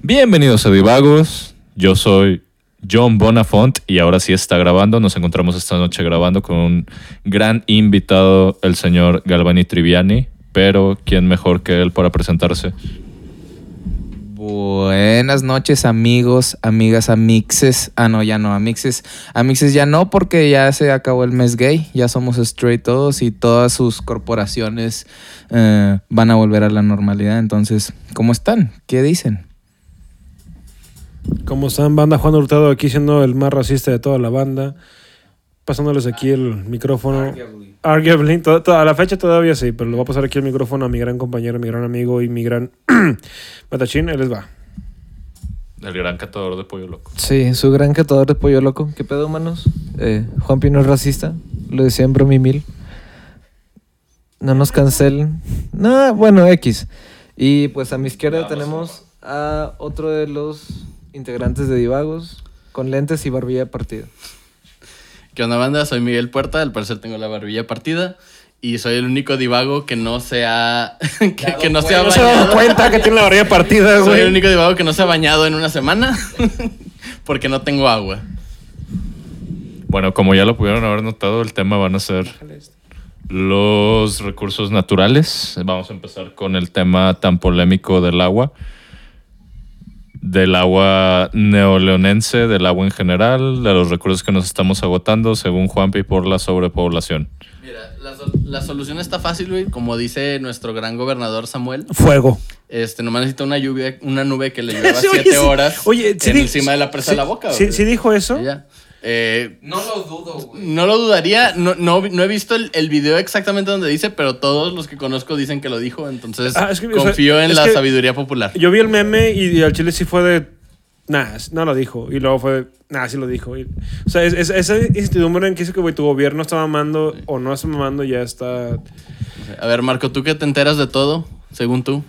Bienvenidos a Divagos. Yo soy John Bonafont y ahora sí está grabando. Nos encontramos esta noche grabando con un gran invitado, el señor Galvani Triviani. Pero, ¿quién mejor que él para presentarse? Buenas noches, amigos, amigas, amixes. Ah, no, ya no, amixes. Amixes ya no, porque ya se acabó el mes gay. Ya somos straight todos y todas sus corporaciones eh, van a volver a la normalidad. Entonces, ¿cómo están? ¿Qué dicen? ¿Cómo están, banda? Juan Hurtado aquí siendo el más racista de toda la banda. Pasándoles aquí el micrófono. Arguably. to- a la fecha todavía sí, pero le voy a pasar aquí el micrófono a mi gran compañero, mi gran amigo y mi gran matachín. Él les va. El gran catador de pollo loco. Sí, su gran catador de pollo loco. ¿Qué pedo, humanos? Eh, Juan Pino es racista. Lo decía en Bromi Mil. No nos cancelen. No, bueno, X. Y pues a mi izquierda Vamos, tenemos a otro de los integrantes de Divagos con lentes y barbilla partida. ¿Qué onda, banda? Soy Miguel Puerta, al parecer tengo la barbilla partida y soy el único divago que no se ha, que, que no se ha No se ha dado bañado. cuenta que tiene la barriga partida, Soy el güey. único divago que no se ha bañado en una semana porque no tengo agua. Bueno, como ya lo pudieron haber notado, el tema van a ser los recursos naturales. Vamos a empezar con el tema tan polémico del agua. Del agua neoleonense, del agua en general, de los recursos que nos estamos agotando, según Juanpi, por la sobrepoblación. Mira, la, sol- la solución está fácil, güey. Como dice nuestro gran gobernador Samuel, Fuego. este, nomás necesita una lluvia, una nube que le llueva Sí, siete horas Oye, sí en di- encima de la presa de la boca. Sí, dijo eso. Ya. Eh, No lo dudo, güey. No lo dudaría, no, no, no he visto el, el video exactamente donde dice, pero todos los que conozco dicen que lo dijo, entonces Ah, es que, o sea, confío en la sabiduría popular. Yo vi el meme y al chile sí fue de. Nah, no lo dijo. Y luego fue de. Nah, sí lo dijo. Y- o sea, es, es- esa incertidumbre en que dice que güey, tu gobierno está mamando o no está mamando ya está. A ver, Marco, ¿tú que te enteras de todo, según tú?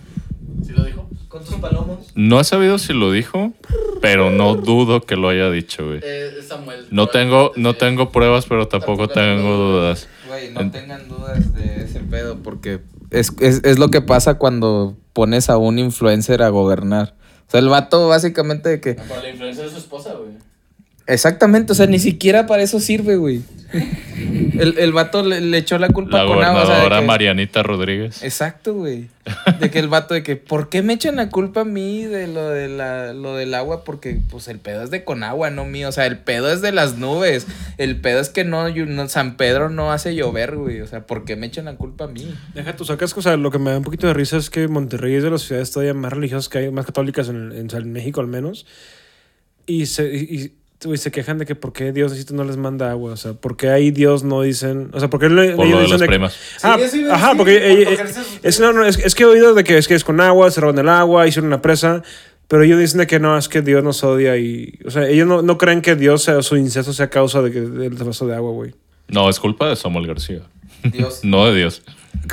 ¿Sí lo dijo? ¿Con tus palomos? No he sabido si lo dijo, pero no dudo que lo haya dicho, güey. Eh, Samuel. No tengo, no tengo pruebas, pero tampoco tengo dudas. Güey, no tengan dudas de ese pedo, porque es, es, es lo que pasa cuando pones a un influencer a gobernar. O sea, el vato básicamente de que... La influencia de su esposa, güey. Exactamente, o sea, ni siquiera para eso sirve, güey. El, el vato le, le echó la culpa La con agua. o sea, que- Marianita Rodríguez. Exacto, güey. De que el vato de que, ¿por qué me echan la culpa a mí de lo, de la, lo del agua? Porque, pues, el pedo es de con agua, no mío. O sea, el pedo es de las nubes. El pedo es que no, yo- no- San Pedro no hace llover, güey. O sea, ¿por qué me echan la culpa a mí? Deja tú sacas, o sea, lo que me da un poquito de risa es que Monterrey es de las ciudades todavía más religiosas que hay, más católicas en, en, en México al menos. Y se, y, y, se quejan de que por qué Dios no les manda agua. O sea, por qué ahí Dios no dicen. O sea, por qué le- Por ellos lo de dicen las de que- primas. Ah, Sí, ajá, porque por eh, eh, sus es, no, no, es, es que he oído de que es que es con agua, se roban el agua, hicieron una presa, pero ellos dicen de que no, es que Dios nos odia y, o sea, ellos no, no creen que Dios sea, su incesto sea causa de que, del vaso de agua, güey. No, es culpa de Samuel García. Dios. No de Dios.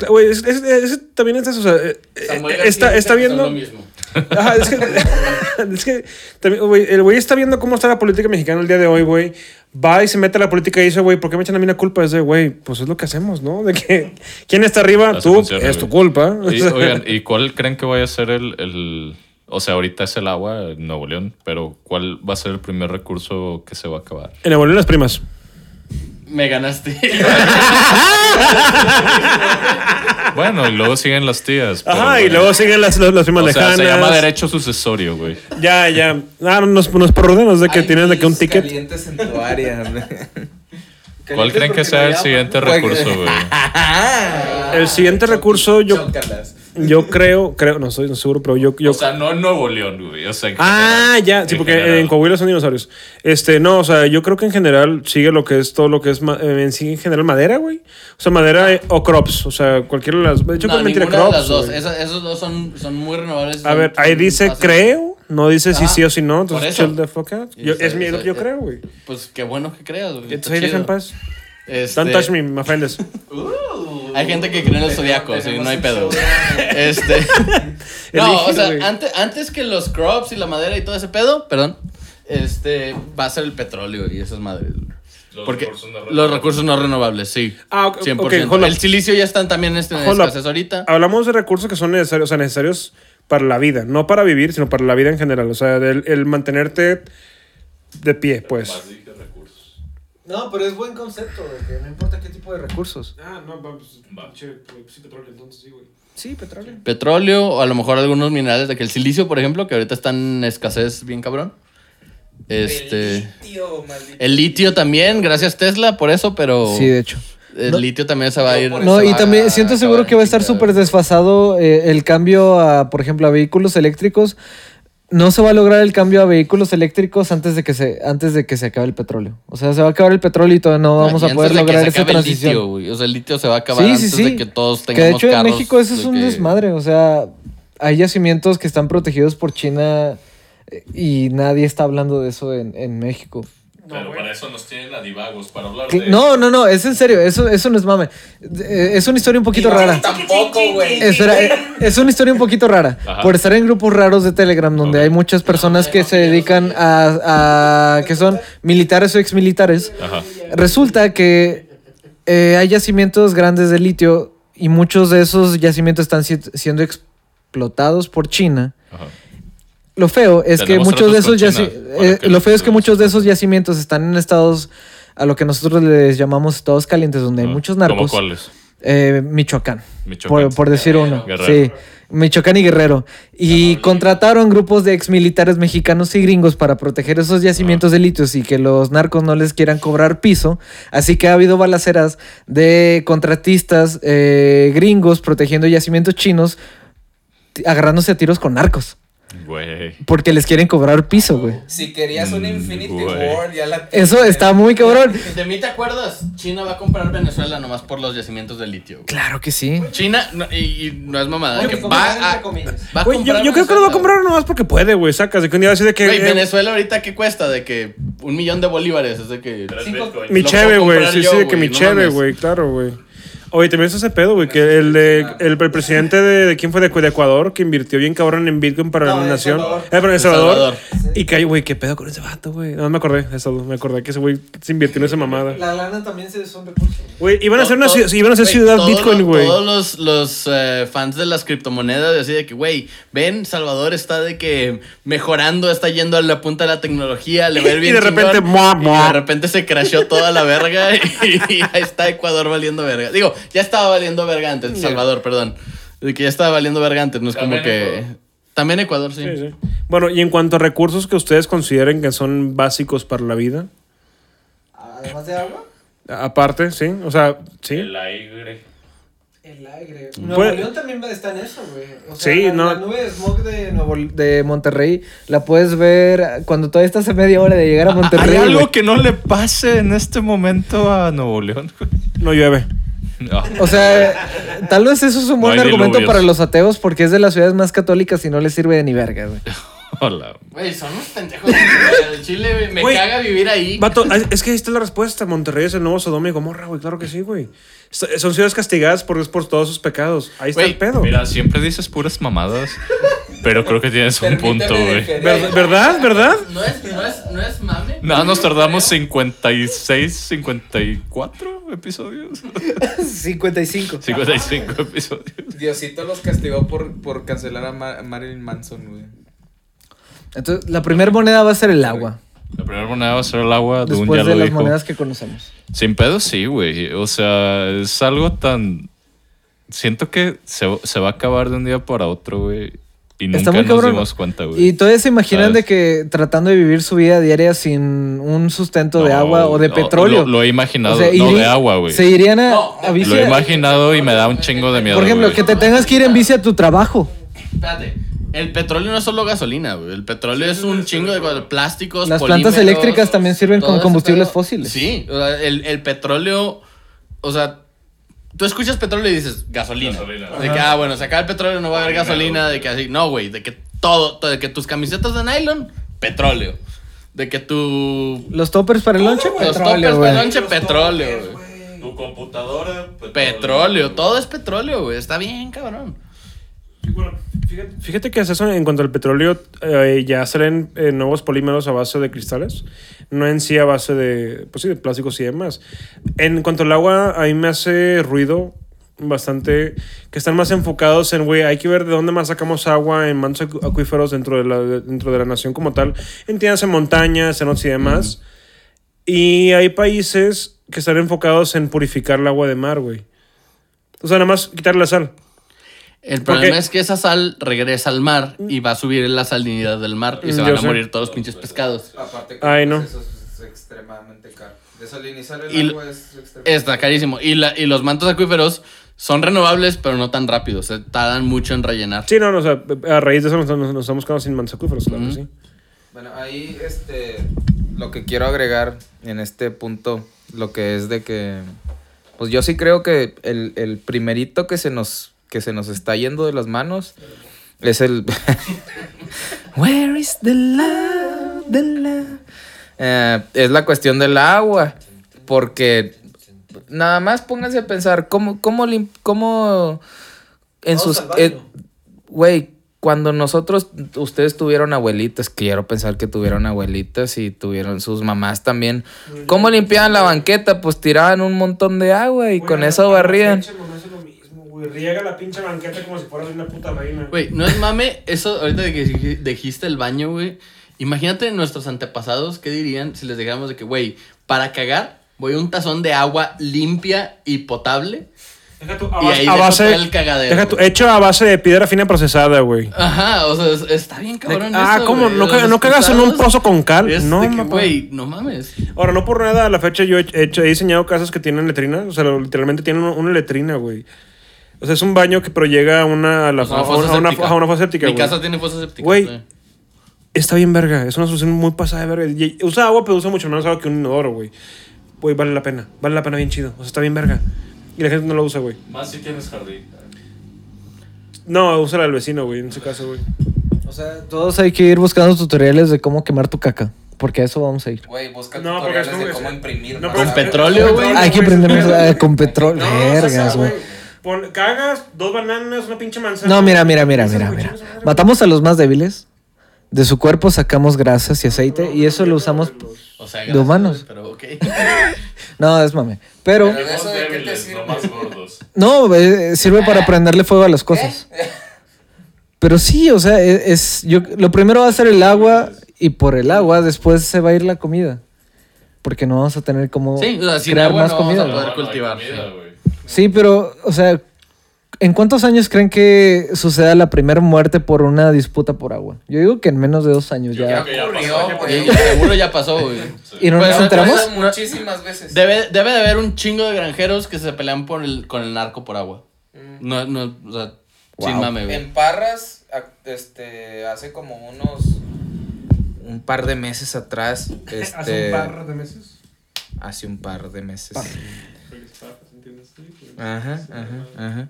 Güey, es, es- es- también es eso, o sea, eh, eh, está, está viendo... lo mismo. Ajá, es que, es que también, güey, el güey está viendo cómo está la política mexicana el día de hoy, güey. Va y se mete a la política y dice, güey, ¿por qué me echan a mí la culpa? Es de, güey, pues es lo que hacemos, ¿no? De que, ¿quién está arriba? Así Tú, funciona, es tu culpa. Y, oigan, ¿y cuál creen que vaya a ser el, el- O sea, ahorita es el agua en Nuevo León, pero ¿cuál va a ser el primer recurso que se va a acabar? En Nuevo León las primas. Me ganaste. Bueno, y luego siguen las tías. Ajá, y luego siguen las, las, las primas O sea, lejanas. se llama derecho sucesorio, güey. Ya, ya. Ah, no, no es, no es por ordenos de que Hay tienen de que un ticket. calientes en tu área, güey. ¿Cuál creen que sea el siguiente recurso, güey? El siguiente recurso, yo, yo creo, creo, no estoy seguro, pero yo, yo O sea, no en Nuevo León, güey. O sea, en Ah, general. ya, sí, En porque general. en Coahuila son dinosaurios. Este, no, o sea, yo creo que en general sigue lo que es todo lo que es eh, en sí en general madera, güey. O sea, madera eh, o crops, o sea, cualquiera de las. De hecho, no, creo mentira ninguna de crops. las dos. esos dos son, son muy renovables. A ver, ahí dice creo, no dice si Ajá, sí o si no, entonces chill the fuck out. Yo, es mi, eso- yo eh, creo, güey. Pues qué bueno que creas, güey. Entonces ahí deja en paz. Este- Don't touch me, me ofendes. Uh, Hay gente que cree en el zodiaco, sí, no hay pedo. Este. no, o sea, antes, antes que los crops y la madera y todo ese pedo, perdón, este va a ser el petróleo y esas madres. Los Porque recursos no los recursos no renovables, sí. Ah, ok, 100%. ok, hold up. el silicio ya están también este, en escasez ahorita. Hablamos de recursos que son necesarios, o sea, necesarios para la vida, no para vivir, sino para la vida en general. O sea, del- el mantenerte de pie, pues. Más dije recursos. No, pero es buen concepto, de que no importa qué tipo de recursos. Ah, no, pues, Va. sí, petróleo, entonces sí, güey. Sí, petróleo. Petróleo o a lo mejor algunos minerales de que el silicio, por ejemplo, que ahorita están en escasez bien cabrón. Este. El litio también, gracias Tesla por eso, pero Sí, de hecho. El No- litio también se va a ir. No, y también a siento seguro que va a estar súper desfasado eh, el cambio a, por ejemplo, a vehículos eléctricos. No se va a lograr el cambio a vehículos eléctricos antes de que se antes de que se acabe el petróleo. O sea, se va a acabar el petróleo y todavía no vamos a poder que lograr esa acabe el transición. litio. O sea, el litio se va a acabar Sí, antes sí, sí. de que todos Que tengamos de hecho en México eso es de un que- desmadre. O sea, hay yacimientos que están protegidos por China eh, y nadie está hablando de eso en, en México. Pero para eso nos tienen a divagos, para hablar de... No, no, no, es en serio, eso, eso no es mame. Es una historia un poquito rara. Tampoco, güey. Es una historia un poquito rara. Ajá. Por estar en grupos raros de Telegram donde hay muchas personas que se dedican a, a- que son militares o exmilitares. Ajá. Resulta que eh, hay yacimientos grandes de litio y muchos de esos yacimientos están si- siendo explotados por China. Ajá. Lo feo es que muchos de esos eh, que lo feo es que muchos de esos yacimientos están en estados a lo que nosotros les llamamos estados calientes donde hay Ah, muchos ¿Cómo narcos. cuáles? Eh, Michoacán. Michoacán. Por, por decir uno. Guerrero. Sí. Michoacán y Guerrero. Y contrataron grupos de exmilitares mexicanos y gringos para proteger esos yacimientos de litios y que los narcos no les quieran cobrar piso. Así que ha habido balaceras de contratistas eh, gringos protegiendo yacimientos chinos, agarrándose a tiros con narcos. Güey. Porque les quieren cobrar piso, güey. Si querías una Mm, Infinity güey. War, ya la Eso está muy cabrón. ¿De mí te acuerdas? China va a comprar Venezuela nomás por los yacimientos de litio. güey. Claro que sí. China, no, y, y no es mamada, Oye, que va a, va a Güey, yo, comprar yo creo que lo va a comprar nomás porque puede, güey. Sacas de que un día así de que. Güey, eh, Venezuela ahorita qué cuesta de que un millón de bolívares es de que Cinco-. Mi cheve, güey. Sí, yo, sí, de que mi no cheve, güey. Claro, güey. Oye, también es ese pedo, güey, que el de el, el presidente de, de quién fue de, de Ecuador que invirtió bien cabrón en Bitcoin para No, la nación. Eh, pero en El Salvador. Y que, güey, qué pedo con ese vato, güey. No me acordé, eso, me acordé que ese güey se invirtió en esa mamada. La lana también se recurso. Güey, iban a hacer una iban a güey, ciudad todos Bitcoin, los- güey. Todos los, los eh, fans de las criptomonedas así de que, güey, ven, Salvador está de que mejorando, está yendo a la punta de la tecnología, le va a ir Y bien de repente, chingón, mua, y mua. de repente se crashó toda la verga y, y ahí está Ecuador valiendo verga. Digo, ya estaba valiendo verga antes. Salvador, perdón. De que ya estaba valiendo verga antes, no es como También que... Ecuador. También Ecuador, sí. Sí, sí. Bueno, y en cuanto a recursos que ustedes consideren que son básicos para la vida, Además de agua, a- aparte, sí, o sea, sí. El aire. el aire. Nuevo León también está en eso, güey. O sea, Sí, la, no. la nube de smog de, Nuevo, de Monterrey la puedes ver cuando todavía estás a media hora de llegar a Monterrey. ¿Hay algo güey. que no le pase en este momento a Nuevo León? No llueve. No. O sea, tal vez eso es un buen argumento diluvios. para los ateos porque es de las ciudades más católicas y no les sirve de ni verga, güey. Hola. Güey, son unos pendejos. El Chile, güey, me caga vivir ahí. Vato, es es que ahí está la respuesta. Monterrey es el nuevo Sodoma y Gomorra, güey. Claro que sí, güey. Son ciudades castigadas por, por todos sus pecados. Ahí está el pedo. Mira, siempre dices puras mamadas, pero creo que tienes un punto, güey. Ver- ¿Verdad? ¿Verdad? No es, no es, no es mame. Nada, nos tardamos 56, 54 episodios. 55. 55 episodios. Diosito los castigó por, por cancelar a Ma- Marilyn Manson, güey. Entonces, la primera moneda va a ser el agua. La primera moneda va a ser el agua, Después ya de lo las dijo. monedas que conocemos. Sin pedo, sí, güey. O sea, es algo tan. Siento que se, se va a acabar de un día para otro, güey. Y nunca Está muy nos cabrón. dimos cuenta, güey. Y todavía se imaginan ¿Sabes? de que tratando de vivir su vida diaria sin un sustento de No, agua o de no, petróleo. Lo, lo he imaginado. O sea, no, de agua, güey. Se irían a, No, a lo bici Lo he imaginado y me da un chingo de miedo. Por ejemplo, que te tengas que ir en bici a tu trabajo. Espérate. El petróleo no es solo gasolina, güey. El petróleo es un chingo de plásticos, Las plantas eléctricas también sirven con combustibles fósiles. Sí, o sea, el, el petróleo, o sea, tú escuchas petróleo y dices gasolina. Gasolina. De que, ah, bueno, se acaba el petróleo, no va a haber gasolina, de que así. No, güey, de que todo, todo, de que tus camisetas de nylon, petróleo. De que tu... Los toppers para el lonche, Los petróleo, toppers güey. de lonche, petróleo, güey. Tu computadora, Petróleo, todo es petróleo, güey. Está bien, cabrón. Fíjate, fíjate que es eso en cuanto al petróleo, eh, ya salen eh, nuevos polímeros a base de cristales, no en sí a base de, pues sí, de plásticos y demás. En cuanto al agua, a mí me hace ruido bastante que están más enfocados en, güey, hay que ver de dónde más sacamos agua en mantos acu- acuíferos dentro de la, de- dentro de la nación como tal, entiendas en montañas, en y demás. Y hay países que están enfocados en purificar el agua de mar, güey. O sea, nada más quitarle la sal. El ¿Por problema es que esa sal regresa al mar y va a subir la salinidad del mar y se Mm, van yo a sé. morir todos los pinches pescados. Aparte que, Ay, pues, no. eso es extremadamente caro. Desalinizar Y l- Está carísimo. Y, la, y los mantos acuíferos son renovables, pero no tan rápidos. Se tardan mucho en rellenar. Sí, no, no, o sea, a raíz de eso nos, nos- nos estamos quedando sin mantos acuíferos, claro que Ujú. sí. Bueno, ahí este lo que quiero agregar en este punto, lo que es de que pues yo sí creo que el, el primerito que se nos que se nos está yendo de las manos es el Where is the love, the love? Eh, es la cuestión del agua, porque nada más pónganse a pensar cómo cómo cómo en sus eh, Güey, cuando nosotros, ustedes tuvieron abuelitas, quiero pensar que tuvieron abuelitas y tuvieron sus mamás también. ¿Cómo limpiaban la banqueta? Pues tiraban un montón de agua y con eso barrían. Riega la pinche banqueta como si fueras una puta reina. Güey, no es mame, eso ahorita de que dij- dijiste el baño, güey. Imagínate nuestros antepasados, ¿qué dirían si les dejáramos de que, güey, para cagar, voy a un tazón de agua limpia y potable? Deja tu, Y ahí a base, el cagadero, deja tu- güey. hecho a base de piedra fina procesada, güey. Ajá, o sea, es- está bien cabrón ah, eso, ¿cómo? güey. ¿No, ca- no cagas en un pozo con cal? es no, de güey, no mames. Ahora, no por nada, a la fecha yo he, hecho, he diseñado casas que tienen letrina. O sea, literalmente tienen una letrina, güey. O sea, es un baño que pero llega a una, a la, O sea, una a fosa una, a una- séptica. a una fosa séptica, Mi güey. casa tiene fosa séptica. Güey, sí. Está bien verga, es una solución muy pasada de verga. Usa agua, pero usa mucho menos agua que un inodoro, güey. Güey, vale la pena. Vale la pena bien chido. O sea, está bien verga. Y la gente no lo usa, güey. Más si tienes jardín. No, usa la del vecino, güey, en ese caso, güey. O sea, todos hay que ir buscando tutoriales de cómo quemar tu caca. Porque a eso vamos a ir. Güey, busca No, tutoriales de cómo imprimir. No, Con petróleo, güey. Hay que aprendernos a- con petróleo. No, o sea, Vergas, güey. Pon- cagas, dos bananas, una pinche manzana. No, mira, mira, mira, mira, mira. Matamos a los más débiles. De su cuerpo sacamos grasas y aceite y eso lo usamos. O sea, de humanos. Pero ok. No, es mame. Pero Pero- ¿Eso de qué te sirve? no más gordos. no, eh, sirve para prenderle fuego a las cosas. Pero sí, o sea, e- es, yo lo primero va a ser el agua y por el agua después se va a ir la comida. Porque no vamos a tener como Sí, o sea, sin crear agua más no vamos a comida. poder No, no hay cultivar, comida, sí. Sí, pero, o sea, ¿en cuántos años creen que suceda la primera muerte por una disputa por agua? Yo digo que en menos de dos años Yo ya. creo que ya ocurrió, pasó. güey. Seguro ya pasó, güey. ¿Y no Pues, nos no, enteramos? Muchísimas veces. Debe, debe de haber un chingo de granjeros que se pelean por el, con el narco por agua. No, no, o sea, sin Wow. mame, güey. En Parras, a- este, hace como unos Un par de meses atrás, Hace este, un par de meses. hace un par de meses. Ajá, ajá, ajá.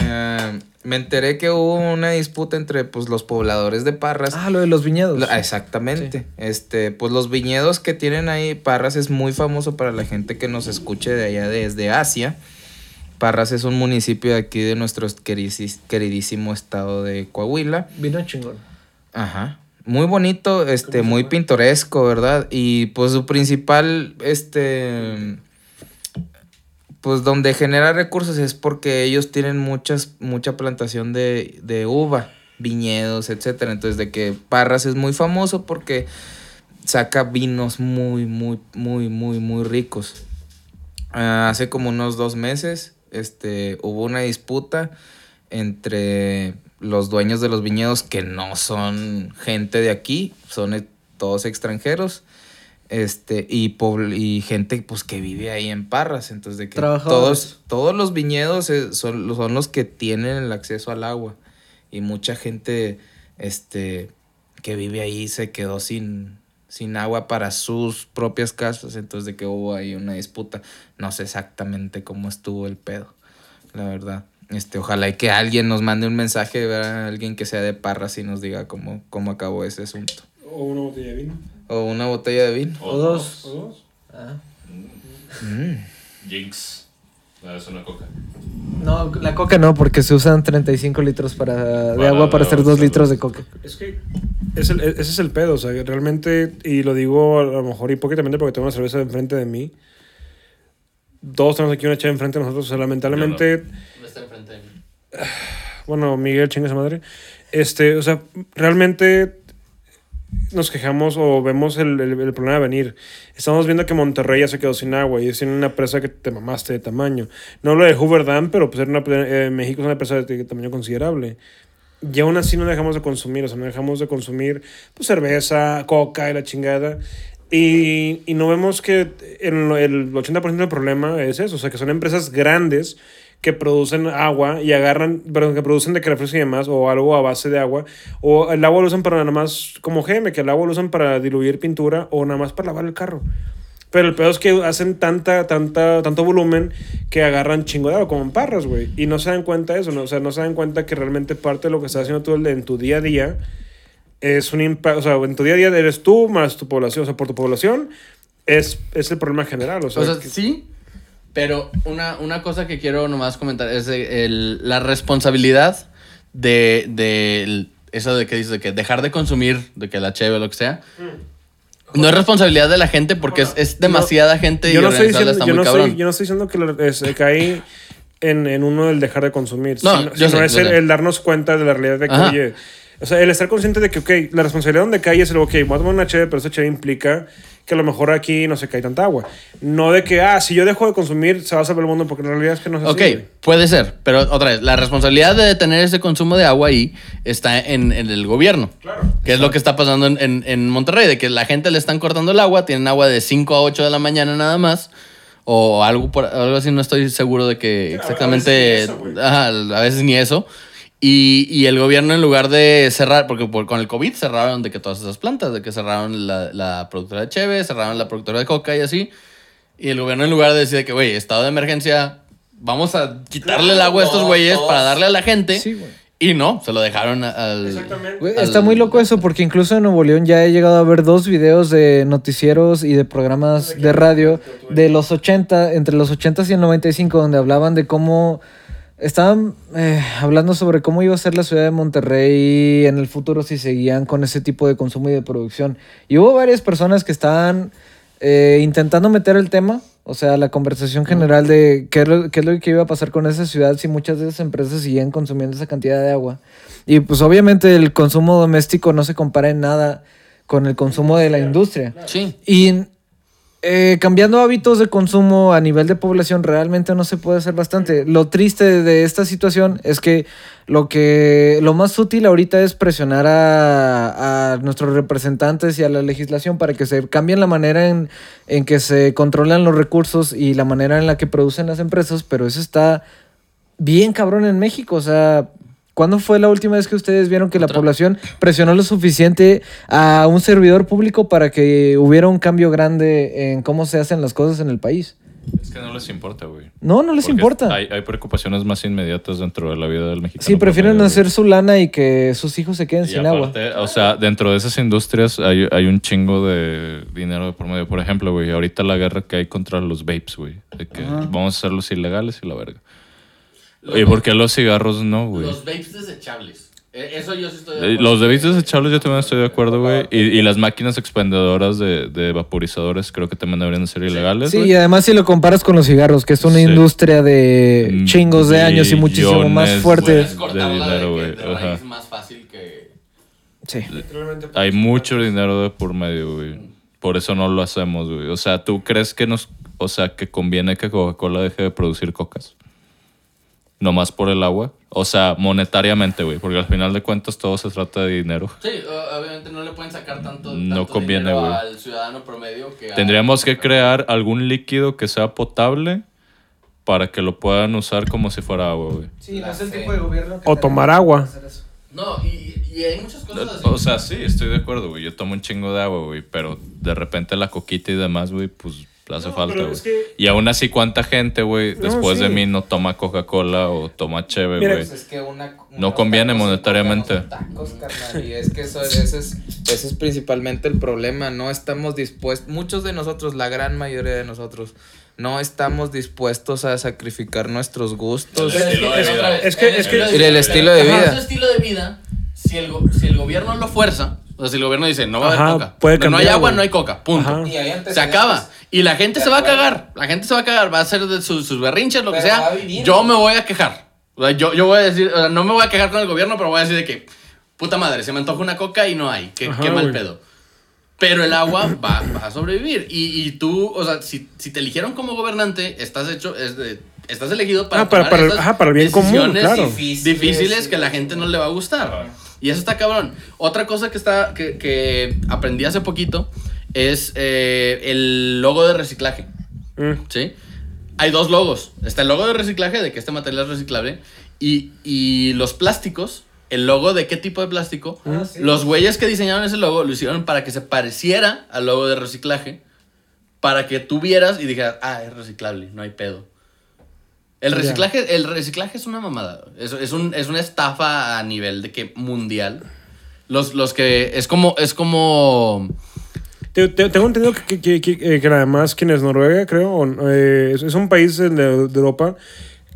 Eh, me enteré que hubo una disputa entre pues los pobladores de Parras. Ah, lo de los viñedos. Lo- ah, Exactamente. Este, pues los viñedos que tienen ahí, Parras es muy famoso para la gente que nos escuche de allá desde Asia. Parras es un municipio de aquí de nuestro queridísimo estado de Coahuila. Vino chingón. Ajá. Muy bonito, este, muy pintoresco, ¿verdad? Y pues su principal, este, pues donde genera recursos es porque ellos tienen muchas, mucha plantación de, de uva, viñedos, etcétera. Entonces, de que Parras es muy famoso porque saca vinos muy, muy, muy, muy, muy ricos. Ah, hace como unos dos meses, este, hubo una disputa entre los dueños de los viñedos que no son gente de aquí, son todos extranjeros. Este, y, y gente pues que vive ahí en Parras, entonces de que todos, todos los viñedos eh, son, son los que tienen el acceso al agua. Y mucha gente este, que vive ahí se quedó sin, sin agua para sus propias casas, entonces de que hubo ahí una disputa. No sé exactamente cómo estuvo el pedo, la verdad. Este, ojalá y que alguien nos mande un mensaje, ¿verdad? alguien que sea de Parras y nos diga cómo, cómo acabó ese asunto. O una botella de vino. O una botella de vino. O O dos. O dos. Ah. Mm. Jinx. No, es una coca. No, la coca no, porque se usan 35 litros para, de Para agua para hacer la- 2 litros de coca. Es que es el- ese es el pedo, o sea, realmente, y lo digo a lo mejor hipócritamente porque tengo una cerveza enfrente de mí. Todos tenemos aquí una chave enfrente de nosotros, o sea, lamentablemente, No está enfrente de mí. bueno, Miguel, chinga esa madre. Este, o sea, realmente nos quejamos o vemos el, el- el problema venir. Estamos viendo que Monterrey ya se quedó sin agua y es una empresa que te mamaste de tamaño. No lo de Hoover Dam, pero pues era una, eh, México es una empresa de tamaño considerable. Y aún así no dejamos de consumir, o sea, no dejamos de consumir pues, cerveza, coca y la chingada. Y, y no vemos que el, el 80% del problema es eso, o sea, que son empresas grandes que producen agua y agarran, perdón, que producen de que refresco y demás, o algo a base de agua, o el agua lo usan para nada más, como GM, que el agua lo usan para diluir pintura o nada más para lavar el carro. Pero el peor es que hacen tanta, tanta, tanto volumen que agarran chingo de agua, como en parras, güey. Y no se dan cuenta de eso, ¿no? O sea, no se dan cuenta que realmente parte de lo que estás haciendo tú en tu día a día es un impacto, o sea, en tu día a día eres tú más tu población, o sea, por tu población es, es el problema general, o sea, O sea, que- sí, pero una, una cosa que quiero nomás comentar es el- la responsabilidad de, de eso de que dices, de que dejar de consumir, de que la cheve o lo que sea. No es responsabilidad de la gente porque es, es demasiada gente y yo no, estoy diciendo, está yo, muy no cabrón. estoy, yo no estoy diciendo que lo- es- eh, cae en, en uno el dejar de consumir, No, sino, yo sino sé, es yo el, el darnos cuenta de la realidad de que, Ajá. oye, o sea, el estar consciente de que, ok, la responsabilidad donde cae es el, ok, voy a tomar una cheve, pero esa cheve implica que a lo mejor aquí no se cae tanta agua. No de que, ah, si yo dejo de consumir, se va a salvar el mundo, porque en realidad es que no así, Ok, güey. puede ser, pero otra vez, la responsabilidad de detener ese consumo de agua ahí está en, en el gobierno. Claro. Que es lo que está pasando en, en- en Monterrey, de que la gente le están cortando el agua, tienen agua de 5 a 8 de la mañana nada más, o algo, por, algo así, no estoy seguro de que Sí, a- a exactamente, veces ni eso, ajá, a veces ni eso. Y, y el gobierno en lugar de cerrar, porque por- con el COVID cerraron de que todas esas plantas, de que cerraron la, la productora de Cheve, cerraron la productora de Coca y así. Y el gobierno en lugar de decir de que, güey, estado de emergencia, vamos a quitarle el agua a estos güeyes para darle a la gente. Sí, güey. Y no, se lo dejaron al... Exactamente. Güey, al- está muy loco eso porque incluso en Nuevo León ya he llegado a ver dos videos de noticieros y de programas de radio de los 80, entre los 80 y el 95, donde hablaban de cómo estaban eh, hablando sobre cómo iba a ser la ciudad de Monterrey en el futuro si seguían con ese tipo de consumo y de producción. Y hubo varias personas que estaban eh, intentando meter el tema, o sea, la conversación general de qué es, lo, qué es lo que iba a pasar con esa ciudad si muchas de esas empresas seguían consumiendo esa cantidad de agua. Y pues obviamente el consumo doméstico no se compara en nada con el consumo de la industria. Sí. Y eh, cambiando hábitos de consumo a nivel de población realmente no se puede hacer bastante. Lo triste de esta situación es que lo que lo más útil ahorita es presionar a, a nuestros representantes y a la legislación para que se cambien la manera en, en que se controlan los recursos y la manera en la que producen las empresas, pero eso está bien cabrón en México. O sea, ¿cuándo fue la última vez que ustedes vieron que la población presionó lo suficiente a un servidor público para que hubiera un cambio grande en cómo se hacen las cosas en el país? Es que no les importa, güey. No, no les Porque importa. Hay, hay preocupaciones más inmediatas dentro de la vida del mexicano. Sí, prefieren hacer güey. su lana y que sus hijos se queden Y sin agua. aparte, o sea, dentro de esas industrias hay, hay un chingo de dinero de por medio. Por ejemplo, güey, ahorita la guerra que hay contra los vapes, güey. De que vamos a hacerlos ilegales y la verga. ¿Y por qué los cigarros no, güey? Los vapes desechables. Eh, Eso yo sí estoy de Eh, acuerdo. Los de vapes desechables yo también estoy de acuerdo, güey. Y, y las máquinas expendedoras de, de vaporizadores creo que también deberían ser ilegales, Sí, y además si lo comparas con los cigarros, que es una Sí. industria de Mm, chingos de años y muchísimo más fuerte. Puedes de dinero, güey. más fácil que... Sí. Literalmente, Hay mucho dinero de por medio, güey. Por eso no lo hacemos, güey. O sea, ¿tú crees que nos... O sea, que conviene que Coca-Cola deje de producir cocas? Nomás por el agua. O sea, monetariamente, güey. Porque al final de cuentas todo se trata de dinero. Sí, obviamente no le pueden sacar tanto, No conviene, dinero güey. al ciudadano promedio que a- Tendríamos que crear algún líquido que sea potable para que lo puedan usar como si fuera agua, güey. Sí, no es el tipo de gobierno O tomar agua. No, y, y hay muchas cosas así. O sea, sí, estoy de acuerdo, güey. Yo tomo un chingo de agua, güey. Pero de repente la coquita y demás, güey, pues hace No, falta, güey. es que- Y aún así, ¿cuánta gente, güey, No, después de sí. mí no toma Coca-Cola o toma cheve, güey? Pues es que una, No unos conviene tacos monetariamente. Tacos, carnal, y es que eso, ese, es, ese es principalmente el problema. No estamos dispuestos, muchos de nosotros, la gran mayoría de nosotros, no estamos dispuestos a sacrificar nuestros gustos. El estilo de vida. Es que- es que- Y el estilo de vida. Estilo de vida, si el, si el gobierno lo fuerza, o sea, si el gobierno dice, no va a haber coca. puede no hay agua, güey. no hay coca. Punto. Se acaba. Y la gente se va a cagar. La gente se va a cagar. Va a hacer de sus, sus berrinches, lo que Pero va sea. Yo me voy a quejar. O sea, yo, yo voy a decir, o sea, no me voy a quejar con el gobierno, pero voy a decir de que, puta madre, se me antoja una coca y no hay. Qué, Ajá, qué mal güey. pedo. Pero el agua va, va a sobrevivir. Y, y tú, o sea, si, si te eligieron como gobernante, estás hecho, es de- estás elegido para Ah, para- tomar para ajá, para el bien común, decisiones claro. difíciles, Difíciles, que a la gente no le va a gustar. Y eso está cabrón. Otra cosa que, está, que, que aprendí hace poquito es eh, el logo de reciclaje. Mm. ¿Sí? Hay dos logos. Está el logo de reciclaje, de que este material es reciclable. Y, y los plásticos, el logo de qué tipo de plástico. Los güeyes que diseñaron ese logo lo hicieron para que se pareciera al logo de reciclaje. Para que tú vieras y dijeras, ah, es reciclable, no hay pedo. El reciclaje, el reciclaje es una mamada. Es, es, un- es una estafa a nivel de que mundial. Los, los que. Es como. Es como. Te- te- Tengo entendido que, que, que, que- que además quien es Noruega, creo, eh, es, es un país de, de Europa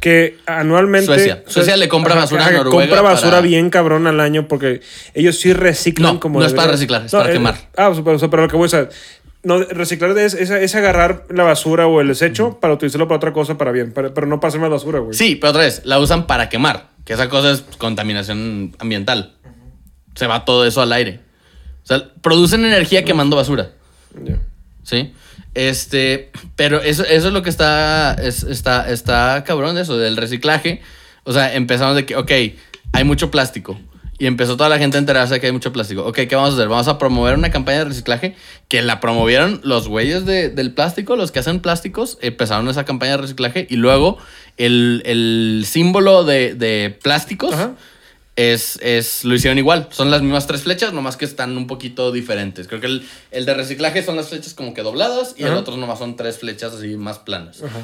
que anualmente... Suecia. Suecia le compra basura a Noruega compra basura para- bien cabrón al año porque ellos sí reciclan No, como... no es para reciclar, es para quemar. Ah, o sea, pero, lo que voy a decir, no, reciclar es, es, es agarrar la basura o el desecho para utilizarlo para otra cosa para bien, para- pero no para hacer más basura, güey. Sí, pero otra vez, la usan para quemar. Que esa cosa es contaminación ambiental. Se va todo eso al aire. O sea, producen energía quemando basura. Ya. ¿Sí? Este, pero eso, eso es lo que está, es- está, está cabrón de eso, del reciclaje. O sea, empezamos de que, ok, hay mucho plástico. Y empezó toda la gente a enterarse de que hay mucho plástico. Ok, ¿qué vamos a hacer? Vamos a promover una campaña de reciclaje que la promovieron los güeyes de- del plástico, los que hacen plásticos, empezaron esa campaña de reciclaje y luego el, el símbolo de, de plásticos Ajá. Es, es, lo hicieron igual. Son las mismas tres flechas, nomás que están un poquito diferentes. Creo que el, el de reciclaje son las flechas como que dobladas y el otro nomás son tres flechas así más planas. Ajá.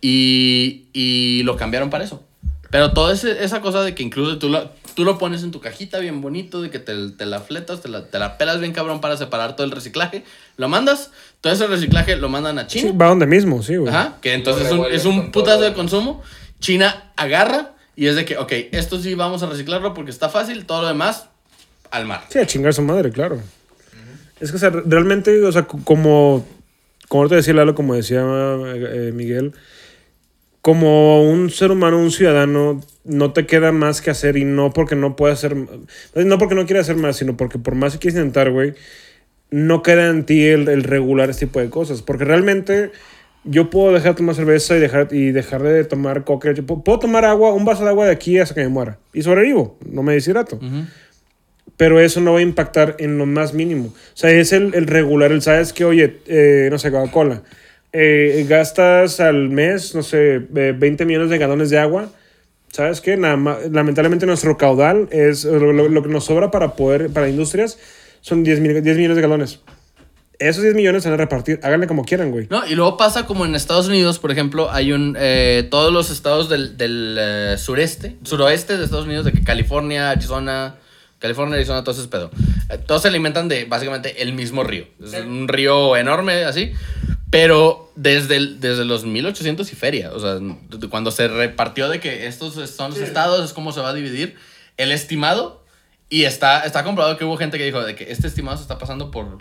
Y, y lo cambiaron para eso. Pero toda ese- esa cosa de que incluso tú lo, tú lo pones en tu cajita bien bonito, de que te, te la fletas, te la, te la pelas bien cabrón para separar todo el reciclaje, lo mandas, todo ese reciclaje lo mandan a Sí, China. va donde mismo, sí, güey. Ajá, que entonces es un, es putazo todo. de consumo. China agarra y es de que, ok, esto sí vamos a reciclarlo porque está fácil, todo lo demás al mar. Sí, a chingar su madre, claro. Es que, o sea, realmente, o sea, como, como te decía Lalo, como decía eh, Miguel, como un ser humano, un ciudadano, no te queda más que hacer y no porque no puedas hacer, no porque no quieras hacer más, sino porque por más que quieres intentar, güey, no queda en ti el, el regular este tipo de cosas. Porque realmente yo puedo dejar de tomar cerveza y dejar, y dejar de tomar coca. Puedo, tomar agua, un vaso de agua de aquí hasta que me muera. Y sobrevivo, no me deshidrato. Pero eso no va a impactar en lo más mínimo. O sea, es el, el regular, el sabes que, oye, eh, no sé, Coca-Cola. eh, gastas al mes, no sé, eh, 20 millones de galones de agua. ¿Sabes qué? Nada más- lamentablemente nuestro caudal es lo, lo- lo que nos sobra para poder, para industrias, son 10, mil- 10 millones de galones. Esos 10 millones se van a repartir. Háganle como quieran, güey. No, y luego pasa como en Estados Unidos, por ejemplo, hay un. eh, todos los estados del, del, eh, sureste, suroeste de Estados Unidos, de que California, Arizona, California, Arizona, todo ese pedo. eh, todos se alimentan de básicamente el mismo río. Es un río enorme, así. Pero desde, el- desde los 1800 y feria, o sea, cuando se repartió de que estos son los estados, es como se va a dividir, el estimado, y está, está comprobado que hubo gente que dijo de que este estimado se está pasando por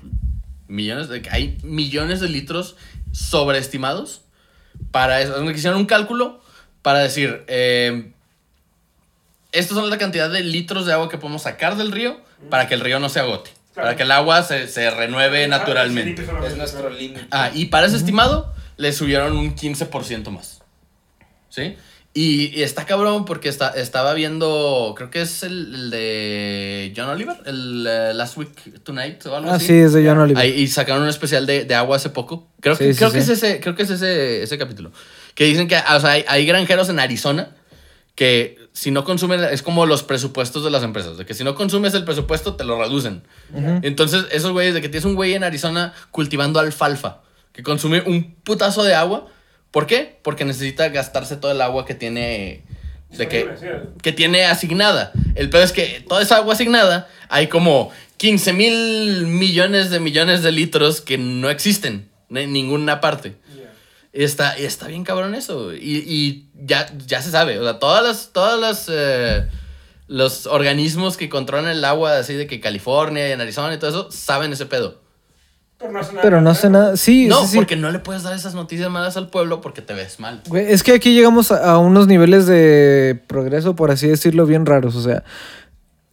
millones, de que hay millones de litros sobreestimados para eso. Me hicieron un cálculo para decir, eh, estas son la cantidad de litros de agua que podemos sacar del río para que el río no se agote, para que el agua se, se renueve naturalmente. Es nuestro límite. Ah, y para ese estimado le subieron un 15% más. ¿Sí? Y, y está cabrón porque está, estaba viendo, creo que es el, el de John Oliver, el eh, Last Week Tonight o algo Ah, así. sí, es de John Oliver. Ahí- y sacaron un especial de, de agua hace poco. Creo, Sí, que, sí, creo, que es ese, creo que es ese, ese capítulo. Que dicen que o sea, hay, hay granjeros en Arizona que si no consumen, es como los presupuestos de las empresas, de que si no consumes el presupuesto te lo reducen. Entonces, esos güeyes, de que tienes un güey en Arizona cultivando alfalfa, que consume un putazo de agua. ¿Por qué? Porque necesita gastarse todo el agua que tiene... De que, que tiene asignada. El peor es que toda esa agua asignada hay como 15 mil millones de millones de litros que no existen en ninguna parte. Y está, y está bien cabrón eso. Y, y ya, ya se sabe. O sea, todas las, todas las, eh, los organismos que controlan el agua, así de que California y en Arizona y todo eso, saben ese pedo. Pero no hace nada. Pero no nada. Sí, no, sí, sí. porque no le puedes dar esas noticias malas al pueblo porque te ves mal. Güey, es que aquí llegamos a, a unos niveles de progreso, por así decirlo, bien raros. O sea,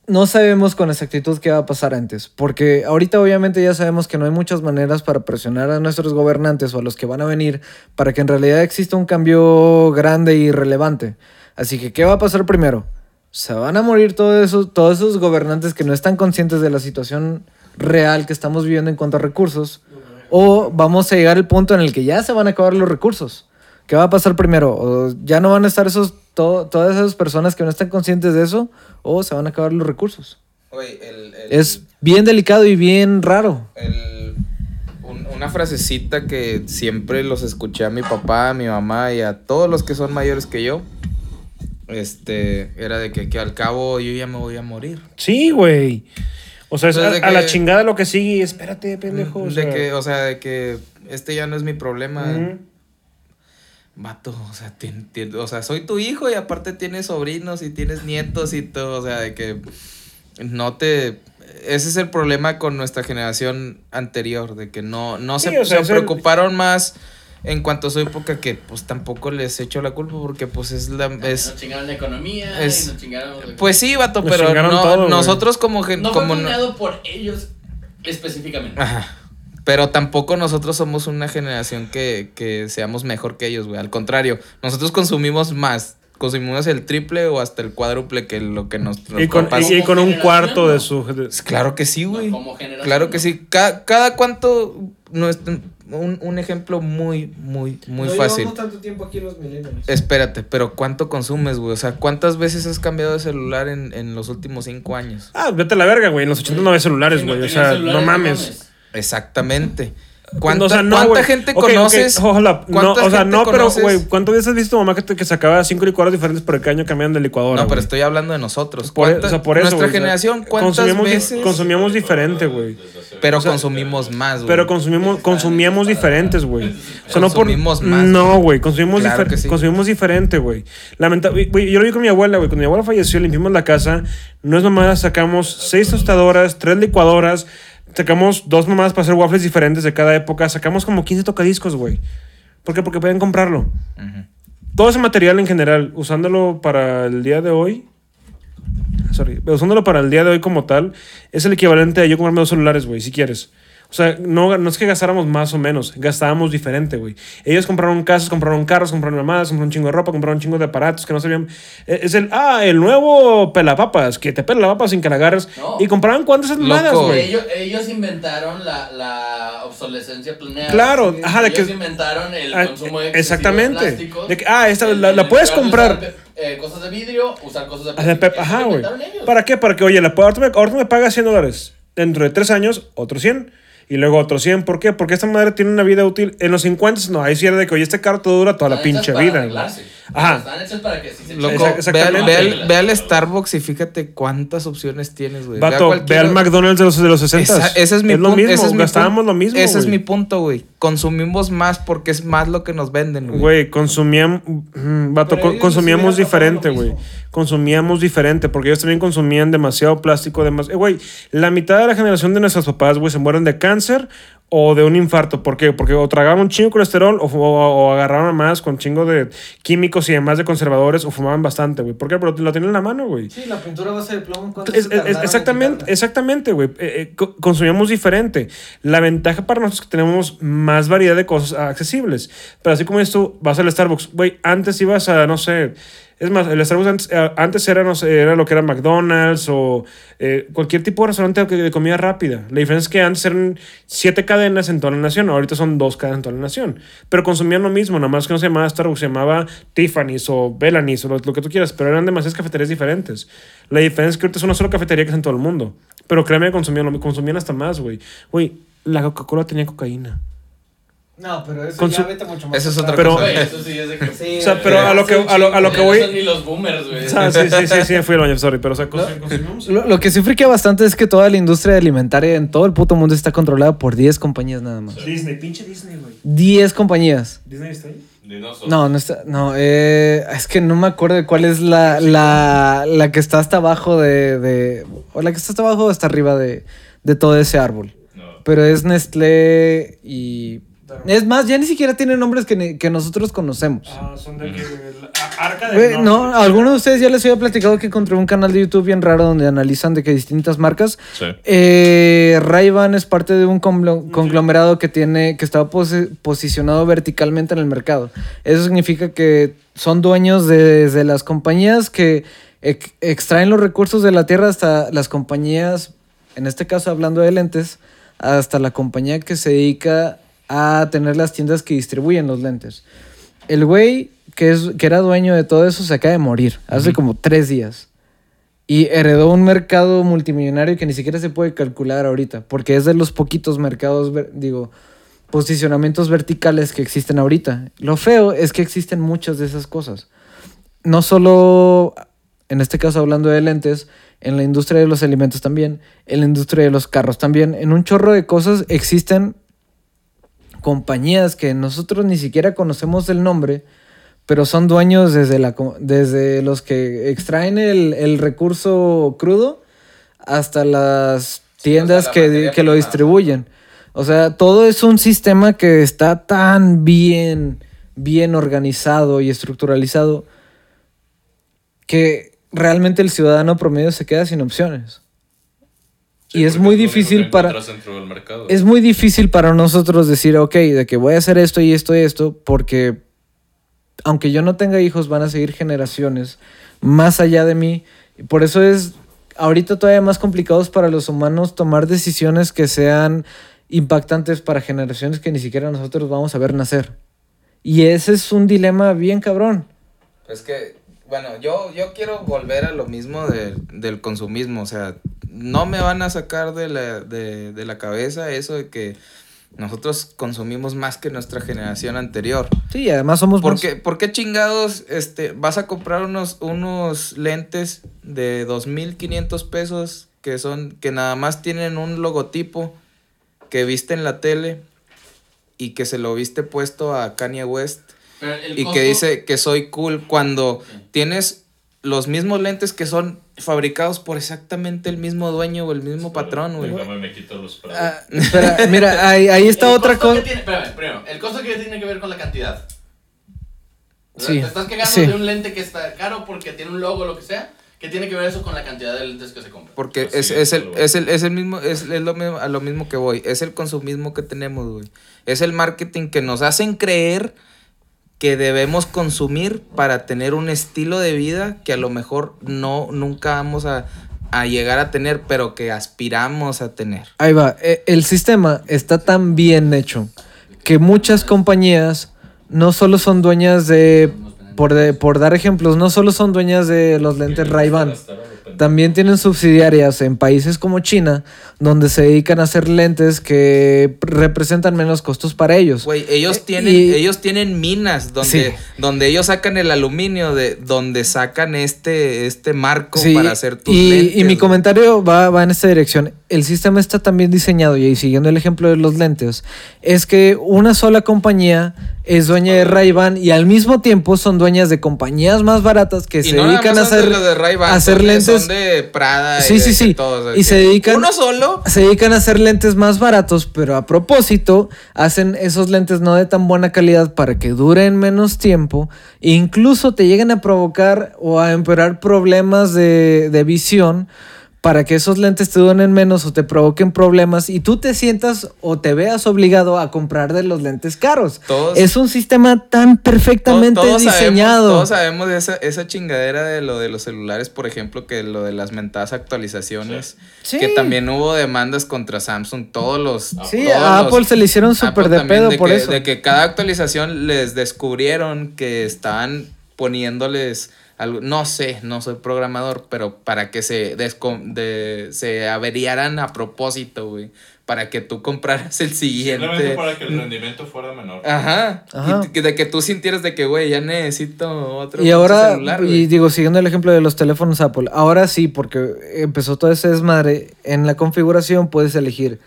no sabemos con exactitud qué va a pasar antes. Porque ahorita obviamente ya sabemos que no hay muchas maneras para presionar a nuestros gobernantes o a los que van a venir para que en realidad exista un cambio grande y relevante. Así que, ¿qué va a pasar primero? Se van a morir todos esos, todos esos gobernantes que no están conscientes de la situación real que estamos viviendo en cuanto a recursos. O vamos a llegar al punto en el que ya se van a acabar los recursos. ¿Qué va a pasar primero? ¿O ya no van a estar esos, to- todas esas personas que no están conscientes de eso o se van a acabar los recursos. Es bien delicado y bien raro. el- un- una frasecita que siempre los escuché a mi papá, a mi mamá y a todos los que son mayores que yo. Este, era de que, que al cabo yo ya me voy a morir. Sí, güey. O sea, es Entonces, a, la chingada lo que sigue. Espérate, pendejo. o de sea. que, o sea, de que este ya no es mi problema. Ujú. Vato, o sea, o sea, soy tu hijo y aparte tienes sobrinos y tienes nietos y todo, o sea, de que no te... Ese es el problema con nuestra generación anterior, de que no, no Sí, se, o sea, se es el- preocuparon más en cuanto a su época que pues tampoco les echo la culpa porque pues es la... Es, nos chingaron la economía es- y nos chingaron... pues sí, vato, Nos pero no, todo, nosotros como... gen- no fue como no- planeado por ellos específicamente. Ajá. Pero tampoco nosotros somos una generación que, que seamos mejor que ellos, güey. Al contrario, nosotros consumimos más. Consumimos el triple o hasta el cuádruple que lo que nuestros Y con, y, y con un cuarto de ¿no? su. de- Claro que sí, güey. como generación, Claro que ¿no? sí. Ca- cada cuánto... nuestro- un, un ejemplo muy, muy, muy fácil. tanto tiempo aquí los millennials. Espérate, pero ¿cuánto consumes, güey? O sea, ¿cuántas veces has cambiado de celular en, en los últimos cinco años? Ah, vete a la verga, güey. En los 80 no había celulares, no güey. o sea, celulares, no mames. Exactamente. ¿Cuánta, O sea, no, cuánta gente conoces? ojalá. No, ¿Cuánta o sea, no, pero, güey, ¿cuántas veces has visto mamá que, te- que sacaba cinco licuadoras diferentes por el caño cambiando de licuadora? No, pero estoy hablando de nosotros. Por, ¿Cuánta- o sea, por eso. Nuestra sea, generación, ¿cuántas consumíamos, di- veces? consumíamos diferente, güey. Pero consumimos más, güey. Pero consumimos, consumíamos diferentes, güey. O sea, no por. Consumimos más, No, güey. Consumimos, Claro difer- que sí. consumimos diferente, güey. Lamentable. Güey, yo lo vi con mi abuela, güey. Cuando mi abuela falleció, limpiamos la casa. No es mamada, sacamos seis tostadoras, tres licuadoras. Sacamos dos mamadas para hacer waffles diferentes de cada época. Sacamos como 15 tocadiscos, güey. ¿Por qué? Porque pueden comprarlo. Todo ese material en general, usándolo para el día de hoy. Sorry, usándolo para el día de hoy como tal, es el equivalente a yo comprarme dos celulares, güey, si quieres. O sea, no, no es que gastáramos más o menos, gastábamos diferente, güey. Ellos compraron casas, compraron carros, compraron mamadas, compraron un chingo de ropa, compraron un chingo de aparatos que no sabían. Eh, Es el, ah, el nuevo pelapapas, que te pela la papa sin que la agarres. No. Y compraban cuántas mamadas, Loco. güey. Ellos, ellos inventaron la, la obsolescencia planeada. Claro, ajá, de ellos que- inventaron el Ah, consumo excesivo exactamente. de plásticos. De que, ah, esta El- la, la el puedes de comprar. eh, cosas de vidrio, usar cosas de Hacer plástico. Ajá, güey. ¿Para qué? Para que, oye, la, ahorita, me, ahorita me paga 100 dólares. Dentro de 3 años, otros 100. Y luego otros 100. ¿Por qué? Porque esta madre tiene una vida útil. En los 50, no. Ahí sí era de que, oye, este carro dura toda la hechas pinche vida. Ajá. Están hechas para que sí se Loco, ve, al, exactamente. ve al- ve al Starbucks y fíjate cuántas opciones tienes, güey. Vato, ve al McDonald's de los, de los 60. Esa- ese es mi lo punto. mismo. ese es mi gastábamos lo mismo. Ese es mi punto, güey. Consumimos más porque es más lo que nos venden, güey. Güey, consumíamos. mm, Vato, co- consumíamos hubiera pasado diferente, lo güey. mismo. Consumíamos diferente, porque ellos también consumían demasiado plástico. Demas... eh, Güey, la mitad de la generación de nuestros papás, güey, se mueren de cáncer o de un infarto. ¿Por qué? Porque o tragaban un chingo de colesterol o, o- o agarraban más con chingo de químicos y demás de conservadores o fumaban bastante, güey. ¿Por qué? Pero lo tienen en la mano, güey. Sí, la pintura base de plomo. ¿cuánto Es- es- en exactamente, exactamente, güey. Eh, eh, co- consumíamos diferente. La ventaja para nosotros es que tenemos más variedad de cosas accesibles. Pero así como esto, vas al Starbucks, güey, antes ibas a, no sé, es más, el Starbucks antes, eh, antes era, no sé, era lo que era McDonald's o eh, cualquier tipo de restaurante de, comida rápida. La diferencia es que antes eran siete cadenas en toda la nación, ahorita son dos cadenas en toda la nación. Pero consumían lo mismo, nada más que no se llamaba Starbucks, se llamaba Tiffany's o Bellamy's o lo, lo que tú quieras, pero eran demasiadas cafeterías diferentes. La diferencia es que ahorita es una sola cafetería que es en todo el mundo. Pero créeme, consumían, consumían hasta más, güey. Güey, la Coca-Cola tenía cocaína. No, pero eso Con ya su- vete mucho más. Eso es otra Pero- cosa. Güey, eso sí es de que. Sí, O sea, pero a lo que, a lo, a lo que No voy. son ni los boomers, güey. O sea, sí, sí, sí, sí, fui al baño, sorry, pero o sea, cons- consumimos. Lo, lo que sí friquea bastante es que toda la industria alimentaria en todo el puto mundo está controlada por 10 compañías nada más. Disney, pinche Disney, güey. 10 compañías. Disney está ahí. No, no está. No, eh, es que no me acuerdo de cuál es la, la, la que está hasta abajo de, de- O la que está hasta abajo o hasta arriba de, de todo ese árbol. No. Pero es Nestlé y. Es más, ya ni siquiera tiene nombres que, ni- que nosotros conocemos. Ah, son de que. la- Arca de. Güey, no, a alguno de ustedes ya les había platicado que encontré un canal de YouTube bien raro donde analizan de que distintas marcas. Sí. Eh, Ray-Ban es parte de un conglo- conglomerado que tiene que está posi- posicionado verticalmente en el mercado. Eso significa que son dueños de- desde las compañías que ex- extraen los recursos de la tierra hasta las compañías, en este caso hablando de lentes, hasta la compañía que se dedica a tener las tiendas que distribuyen los lentes. El güey que, es, que era dueño de todo eso se acaba de morir hace como tres días. Y heredó un mercado multimillonario que ni siquiera se puede calcular ahorita, porque es de los poquitos mercados, digo, posicionamientos verticales que existen ahorita. Lo feo es que existen muchas de esas cosas. No solo, en este caso hablando de lentes, en la industria de los alimentos también, en la industria de los carros también, en un chorro de cosas existen compañías que nosotros ni siquiera conocemos el nombre, pero son dueños desde, la, desde los que extraen el, el recurso crudo hasta las tiendas la que, que lo distribuyen. O sea, todo es un sistema que está tan bien, bien organizado y estructuralizado que realmente el ciudadano promedio se queda sin opciones. Y es muy difícil para... Es muy difícil para nosotros decir, ok, de que voy a hacer esto y esto y esto, porque aunque yo no tenga hijos, van a seguir generaciones más allá de mí. Y por eso es ahorita todavía más complicados para los humanos tomar decisiones que sean impactantes para generaciones que ni siquiera nosotros vamos a ver nacer. Y ese es un dilema bien cabrón. Es que, bueno, yo, yo quiero volver a lo mismo de- del consumismo. O sea, no me van a sacar de la, de, de la cabeza eso de que nosotros consumimos más que nuestra generación anterior. Sí, además somos ¿Por más- qué, por qué chingados este, vas a comprar unos, unos lentes de 2.500 pesos que, son, que nada más tienen un logotipo que viste en la tele y que se lo viste puesto a Kanye West? Y costo- que dice que soy cool cuando tienes los mismos lentes que son fabricados por exactamente el mismo dueño o el mismo patrón, güey. Déjame me quito los prados. Ah, espera, mira, ahí, ahí está otra cosa. espérame, primero, el costo que tiene que ver con la cantidad. Sí, Te estás quejando sí. de un lente que está caro porque tiene un logo o lo que sea. ¿Qué tiene que ver eso con la cantidad de lentes que se compran? Porque es, es, es, el, es, el, es el mismo, es, es lo mismo, a lo mismo que voy. Es el consumismo que tenemos, güey. Es el marketing que nos hacen creer que debemos consumir para tener un estilo de vida que a lo mejor no, nunca vamos a, a llegar a tener, pero que aspiramos a tener. Ahí va. Eh, El sistema está tan bien hecho que muchas compañías no solo son dueñas de, por, de- por dar ejemplos, no solo son dueñas de los lentes Ray-Ban. También tienen subsidiarias en países como China, donde se dedican a hacer lentes que representan menos costos para ellos. Güey, ellos Eh, tienen, y- ellos tienen minas donde, Sí. donde ellos sacan el aluminio, de donde sacan este, este marco Sí, para hacer tus y, lentes. y mi comentario va, va en esta dirección. El sistema está tan bien diseñado, y siguiendo el ejemplo de los lentes, es que una sola compañía es dueña de Ray-Ban y al mismo tiempo son dueñas de compañías más baratas que Y se no dedican a hacer, de de- lentes. De Prada. Sí, y sí, de sí. todos, Y se dedican- Uno solo. se dedican a hacer lentes más baratos, pero a propósito hacen esos lentes no de tan buena calidad para que duren menos tiempo e incluso te lleguen a provocar o a empeorar problemas de, de visión para que esos lentes te duren menos o te provoquen problemas y tú te sientas o te veas obligado a comprar de los lentes caros. Todos- es un sistema tan perfectamente Todos- todos diseñado. Sabemos, todos sabemos esa, esa chingadera de lo de los celulares, por ejemplo, que lo de las mentadas actualizaciones. Sí. Que también hubo demandas contra Samsung. Todos los. Sí, a los- Apple se le hicieron súper de pedo de por que, eso. De que cada actualización les descubrieron que estaban poniéndoles algo, no sé, no soy programador, pero para que se, de- se averiaran a propósito, güey. Para que tú compraras el siguiente. rendimiento fuera menor. Ajá. Ajá. Y de que tú sintieras de que, güey, ya necesito otro Y ahora, celular, y güey. digo, siguiendo el ejemplo de los teléfonos Apple, ahora sí, porque empezó todo ese desmadre, en la configuración puedes elegir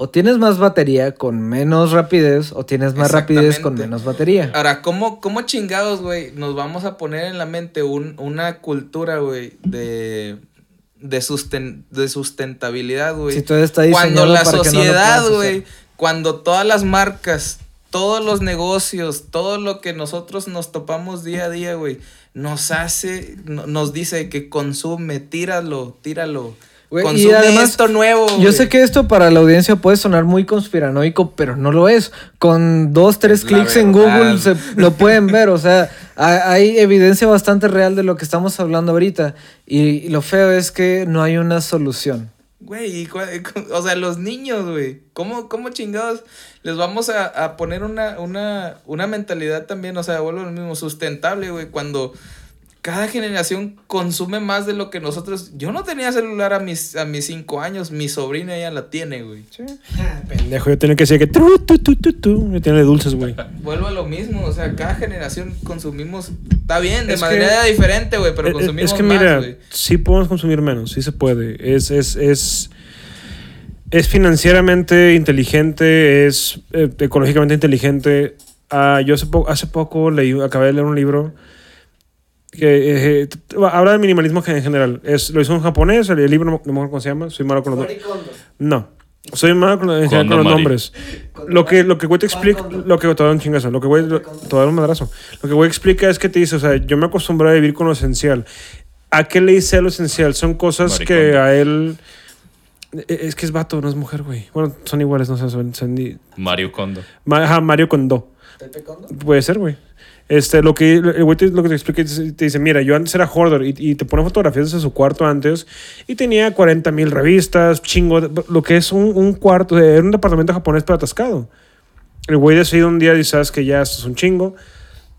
o tienes más batería con menos rapidez o tienes más rapidez con menos batería. Ahora, ¿cómo, cómo chingados, güey, nos vamos a poner en la mente un- una cultura, güey, de, de, susten- de sustentabilidad, güey? Si todo está cuando la para sociedad, güey, cuando todas las marcas, todos los negocios, todo lo que nosotros nos topamos día a día, güey, nos hace, no- nos dice que consume, tíralo, tíralo. Güey, y consume además, esto nuevo. Yo sé que esto para la audiencia puede sonar muy conspiranoico, pero no lo es. Con dos, tres clics en. Google se lo pueden ver. O sea, ha- hay evidencia bastante real de lo que estamos hablando ahorita. Y lo feo es que no hay una solución. Güey, y o sea, los niños, güey. ¿Cómo, ¿Cómo chingados les vamos a, a poner una, una, una mentalidad también? O sea, vuelvo a lo mismo, sustentable, güey. Cuando cada generación consume más de lo que nosotros. Yo no tenía celular a mis, a mis cinco años. Mi sobrina ya la tiene, güey. Pendejo, yo tenía que decir que. tru, tu, tu, tu, tu. Yo tenía de dulces, güey. Vuelvo a lo mismo. O sea, cada generación consumimos. Está bien, de Es que- manera diferente, güey. Pero Eh, eh, consumimos es que más, mira, güey. sí podemos consumir menos, sí se puede. Es, es, es, es financieramente inteligente, es eh, ecológicamente inteligente. Ah, yo hace, po- hace poco leí, acabé de leer un libro que eh, t- habla del minimalismo en general. Es, lo hizo un japonés, el, el libro no, me acuerdo cómo se llama, soy malo con los nombres. No, soy malo con, en general Kondo con los nombres. Lo que, lo que güey te explica, lo que te da un chingazo, lo que güey, lo- te da un madrazo. Lo que güey explica es que te dice, o sea, yo me acostumbré a vivir con lo esencial. ¿A qué le hice lo esencial? Son cosas que a él... e- Es que es vato, no es mujer, güey. Bueno, son iguales, no sé, son... son- Mario Kondo. Ma- ajá, Mario Kondo. Puede ser, güey. Este, lo que el güey te, lo que te explica te dice, mira, yo antes era hoarder y, y te pone fotografías de su cuarto antes y tenía 40 mil revistas, chingo, lo que es un, un cuarto, era un departamento japonés pero atascado. El güey decide un día, dice, sabes que ya esto es un chingo.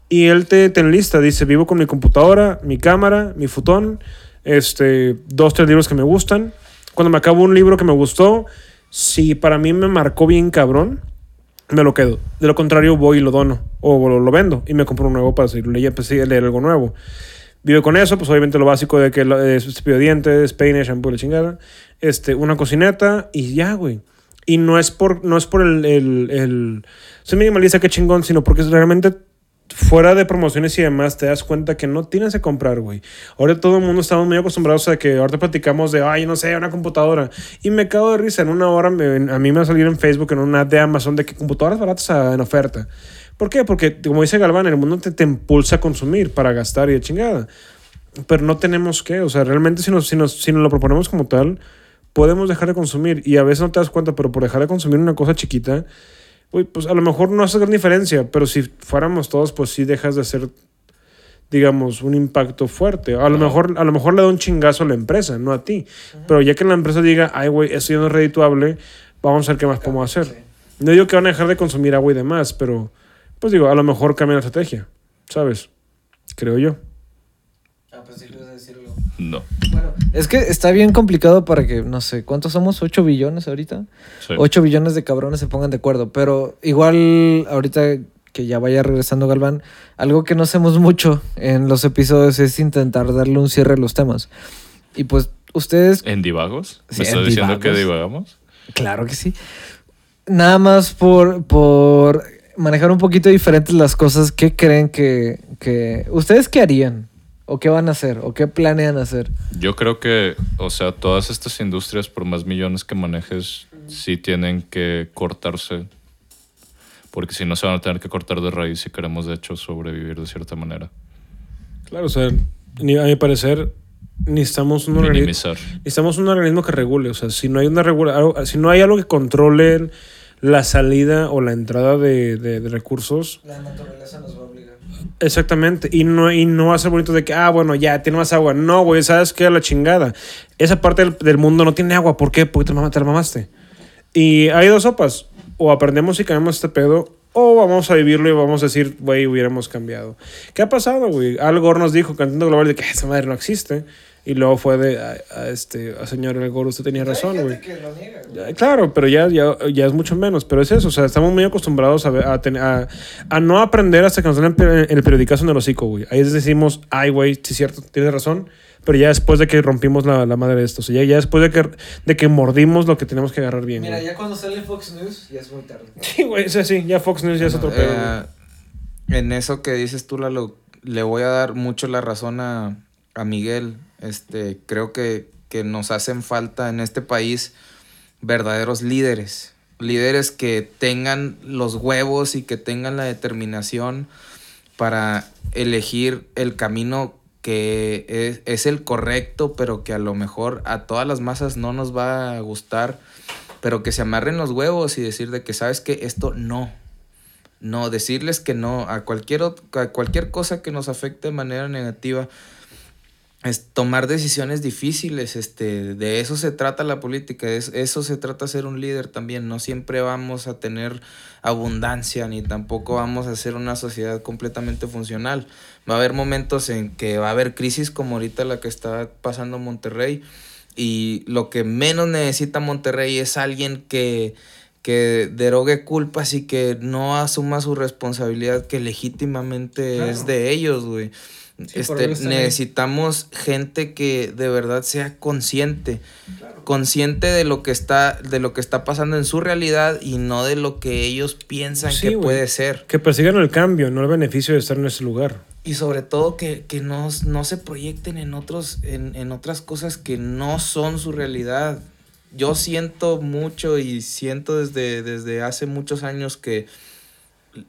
Y él te, te enlista, dice, vivo con mi computadora, mi cámara, mi futón, este, dos, tres libros que me gustan. Cuando me acabo un libro que me gustó, si para mí me marcó bien cabrón, me lo quedo. De lo contrario, voy y lo dono. O lo, lo vendo y me compro un nuevo para seguir leyendo, a leer algo nuevo. Vive con eso, pues obviamente lo básico de que es cepillo de dientes, peine, shampoo, la chingada. Este, una cocineta y ya, güey. Y no es por, no es por el, el, el... Soy minimalista, qué chingón, sino porque realmente fuera de promociones y demás, te das cuenta que no tienes que comprar, güey. Ahora todo el mundo estamos muy acostumbrados a que ahorita platicamos de, ay, no sé, una computadora. Y me cago de risa. En una hora me- a mí me va a salir en Facebook, en una de Amazon, de que computadoras baratas en oferta. ¿Por qué? Porque, como dice Galván, el mundo te, te impulsa a consumir para gastar y de chingada. Pero no tenemos que, o sea, realmente si nos, si nos, si nos lo proponemos como tal, podemos dejar de consumir. Y a veces no te das cuenta, pero por dejar de consumir una cosa chiquita, Uy, pues a lo mejor no hace gran diferencia, pero si fuéramos todos, pues sí dejas de hacer, digamos, un impacto fuerte. A lo, mejor, a lo mejor le da un chingazo a la empresa, no a ti. Pero ya que la empresa diga, ay, güey, esto ya no es redituable, vamos a ver qué más podemos hacer. No digo que van a dejar de consumir agua y demás, pero, pues digo, a lo mejor cambia la estrategia, ¿sabes? Creo yo. No. Es que está bien complicado para que, no sé, ¿cuántos somos? ¿8 billones ahorita? Sí. 8 billones de cabrones se pongan de acuerdo. Pero igual, ahorita que ya vaya regresando Galván, algo que no hacemos mucho en los episodios es intentar darle un cierre a los temas. Y pues ustedes, ¿En divagos? Sí, ¿Me estás en diciendo que divagamos? claro que sí. Nada más por, por manejar un poquito diferentes las cosas, ¿qué creen que, que... ¿Ustedes qué harían? ¿O qué van a hacer? ¿O qué planean hacer? Yo creo que, o sea, todas estas industrias, por más millones que manejes, sí tienen que cortarse. Porque si no, se van a tener que cortar de raíz si queremos, de hecho, sobrevivir de cierta manera. Claro, o sea, a mi parecer, necesitamos un organismo. Necesitamos un organismo que regule. O sea, si no hay una regula, algo- si no hay algo que controle la salida o la entrada de, de- de recursos, La naturaleza nos va a. exactamente. Y no, y no va a ser bonito de que, ah, bueno, ya tiene más agua. No, güey, ¿sabes qué? La chingada. Esa parte del, mundo no tiene agua. ¿Por qué? Porque te, mama- te la mamaste. Y hay dos sopas. O aprendemos y cambiamos este pedo, o vamos a vivirlo y vamos a decir, güey, hubiéramos cambiado. ¿Qué ha pasado, güey? Al Gore nos dijo, cantando global, de que esa madre no existe. Y luego fue de, a, a este, a señor El Gore, usted tenía razón, güey. Claro, pero ya, ya, ya es mucho menos. Pero es eso, o sea, estamos muy acostumbrados a, ver- a, ten- a, a no aprender hasta que nos den el, el periodicazo en el hocico, güey. Ahí decimos, ay, güey, sí es cierto, tienes razón. Pero ya después de que rompimos la, la madre de esto, o sea, ya, ya después de que, de que mordimos lo que tenemos que agarrar bien. Mira, ya cuando sale Fox News, ya es muy tarde. Sí, güey, sí, sí, ya Fox News ya es otro pedo. Eh, en eso que dices tú, Lalo, le voy a dar mucho la razón a, a Miguel. Este, creo que, que nos hacen falta en este país verdaderos líderes. Líderes que tengan los huevos y que tengan la determinación para elegir el camino que es, es el correcto, pero que a lo mejor a todas las masas no nos va a gustar, pero que se amarren los huevos y decir de que sabes que esto no, no, decirles que no a cualquier, a cualquier cosa que nos afecte de manera negativa. Es tomar decisiones difíciles, este, de eso se trata la política, de es- eso se trata ser un líder también, no siempre vamos a tener abundancia ni tampoco vamos a ser una sociedad completamente funcional. Va a haber momentos en que va a haber crisis como ahorita la que está pasando Monterrey y lo que menos necesita Monterrey es alguien que, que derogue culpas y que no asuma su responsabilidad que legítimamente Claro. es de ellos, güey. Este, necesitamos gente que de verdad sea consciente, consciente de lo que está, de lo que está pasando en su realidad y no de lo que ellos piensan Sí, que puede ser. Que persigan el cambio, no el beneficio de estar en ese lugar. Y sobre todo que, que no, no se proyecten en, otros, en, en otras cosas que no son su realidad. Yo siento mucho y siento desde, desde hace muchos años que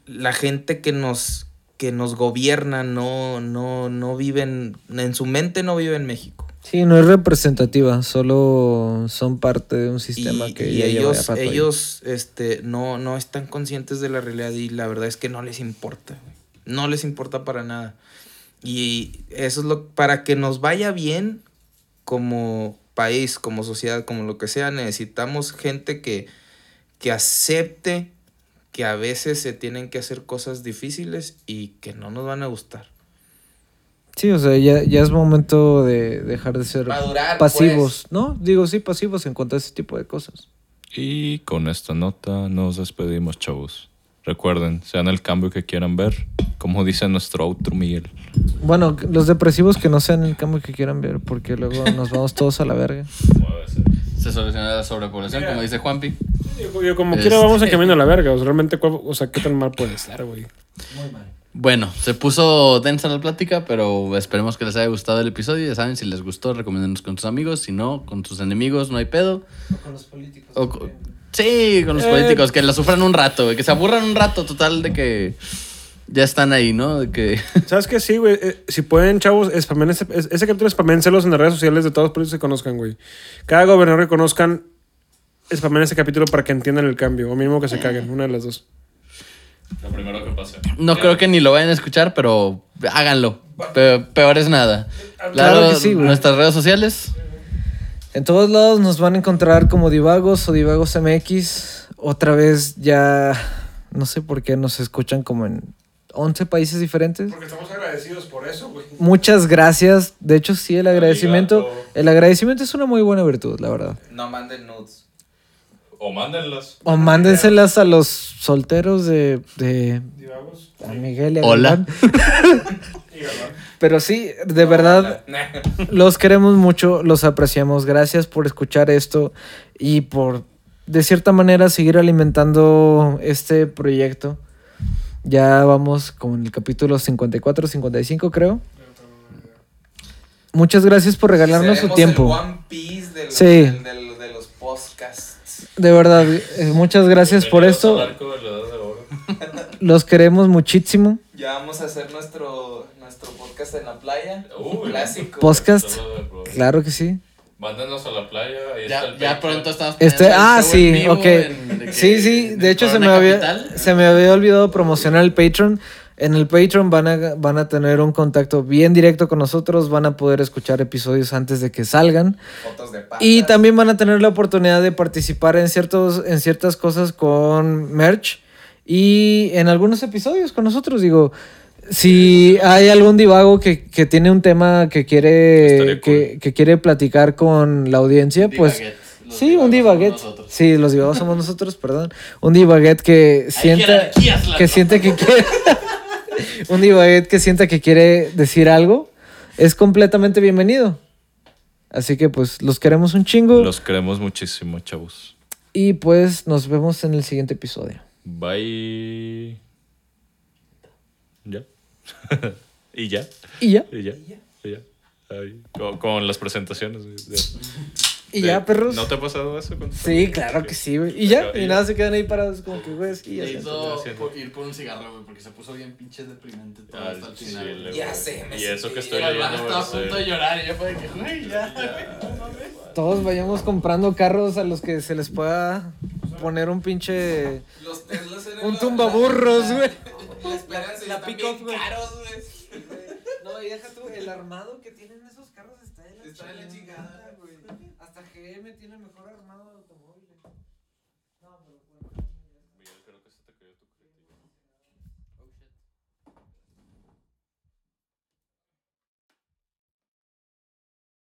la gente que nos, que nos gobierna no, no, no vive en, su mente no vive en México. Sí, no es representativa, solo son parte de un sistema y, que y ya lleva ellos, ahí. ellos este, no, no están conscientes de la realidad y la verdad es que no les importa. No les importa para nada. Y eso es lo para que nos vaya bien como país, como sociedad, como lo que sea, necesitamos gente que, que acepte que a veces se tienen que hacer cosas difíciles y que no nos van a gustar. Sí, o sea, ya, ya es momento de dejar de ser Madurar, pasivos, ¿no? Digo, sí, pasivos en cuanto a ese tipo de cosas. Y con esta nota nos despedimos, chavos. Recuerden, sean el cambio que quieran ver, como dice nuestro outro Miguel. Bueno, los depresivos que no sean el cambio que quieran ver, porque luego nos vamos todos a la verga. Se soluciona la sobrepoblación, como dice Juanpi. Yo, yo como Este- quiera vamos en camino a la verga. O sea, realmente, ¿cuál- o sea, ¿qué tan mal puede estar, güey? Bueno, se puso densa la plática, pero esperemos que les haya gustado el episodio. Ya saben, si les gustó, recomiéndenos con sus amigos. Si no, con sus enemigos, no hay pedo. con los políticos. O co- sí, con los Eh. políticos, que la sufran un rato, que se aburran un rato, total, de que ya están ahí, ¿no? De que. ¿Sabes qué? Sí, güey. eh, si pueden, chavos, spamen ese, es- ese capítulo, spamenselos en las redes sociales de todos los políticos que conozcan, güey. Cada gobernador que conozcan, spamen ese capítulo para que entiendan el cambio. O mínimo que se caguen, una de las dos. Lo primero que pase. No creo que ni lo vayan a escuchar, pero háganlo. Pe- peor es nada. Claro que sí, güey. Nuestras redes sociales. En todos lados nos van a encontrar como Divagos o Divagos MX. Otra vez ya, no sé por qué nos escuchan como en 11 países diferentes. Porque estamos agradecidos por eso, güey. Muchas gracias. De hecho, sí, el agradecimiento. El agradecimiento es una muy buena virtud, la verdad. No manden nudes. O mándenlas. O mándenselas a los solteros de, de Divagos. a Miguel y a Hola. Pero sí, de verdad, los queremos mucho, los apreciamos. Gracias por escuchar esto y por, de cierta manera, seguir alimentando este proyecto. Ya vamos con el capítulo 54, 55, creo. Muchas gracias por regalarnos su tiempo. el One Piece de los, Sí. del- del- de los podcasts. De verdad, eh, muchas gracias por esto. Los queremos muchísimo. Ya vamos a hacer nuestro, nuestro podcast en la playa. Clásico. Podcast. Claro que sí. Mándenos a la playa. Ahí Ya, está el ya pronto estamos Este, ah, sí, ok. en- de que- Sí, sí, de hecho se me, había, se me había olvidado promocionar el Patreon. En el Patreon van a, van a tener un contacto bien directo con nosotros, van a poder escuchar episodios antes de que salgan. Fotos de. Y también van a tener la oportunidad de participar en, ciertos, en ciertas cosas con merch Y en algunos episodios con nosotros, digo, si hay algún divago que, que tiene un tema que quiere, que, que quiere platicar con la audiencia, pues... Sí, un divaguet. Sí, los divagos somos nosotros, perdón. Un divaguet que sienta que siente que quiere un divaguet que sienta que quiere decir algo es completamente bienvenido. Así que pues los queremos un chingo Los queremos muchísimo, chavos. y pues nos vemos en el siguiente episodio. Bye. ¿Y ya? Y ya. ¿Y ya? ¿Y ya? Ay, con, con las presentaciones. de- Y de- ya, perros. ¿No te ha pasado eso? con- Sí, claro que sí, güey. Y ya, Y y ya. nada, se quedan ahí parados como que, güey, sí, ya está. hizo por- ir por un cigarro, güey, porque se puso bien pinche deprimente todo Ah, hasta el final. Ya sé, me Y eso que estoy leyendo. estaba a punto de llorar y yo fue de que, güey, ya. Todos vayamos comprando carros a los que se les pueda poner un pinche Los Teslas eran un tumbaburros, güey. La, esperanza La la pick-up, pick güey. caros, güey. No, y deja tú, el armado que tienen esos carros está de la Está de la chingada, güey. Hasta GM tiene mejor armado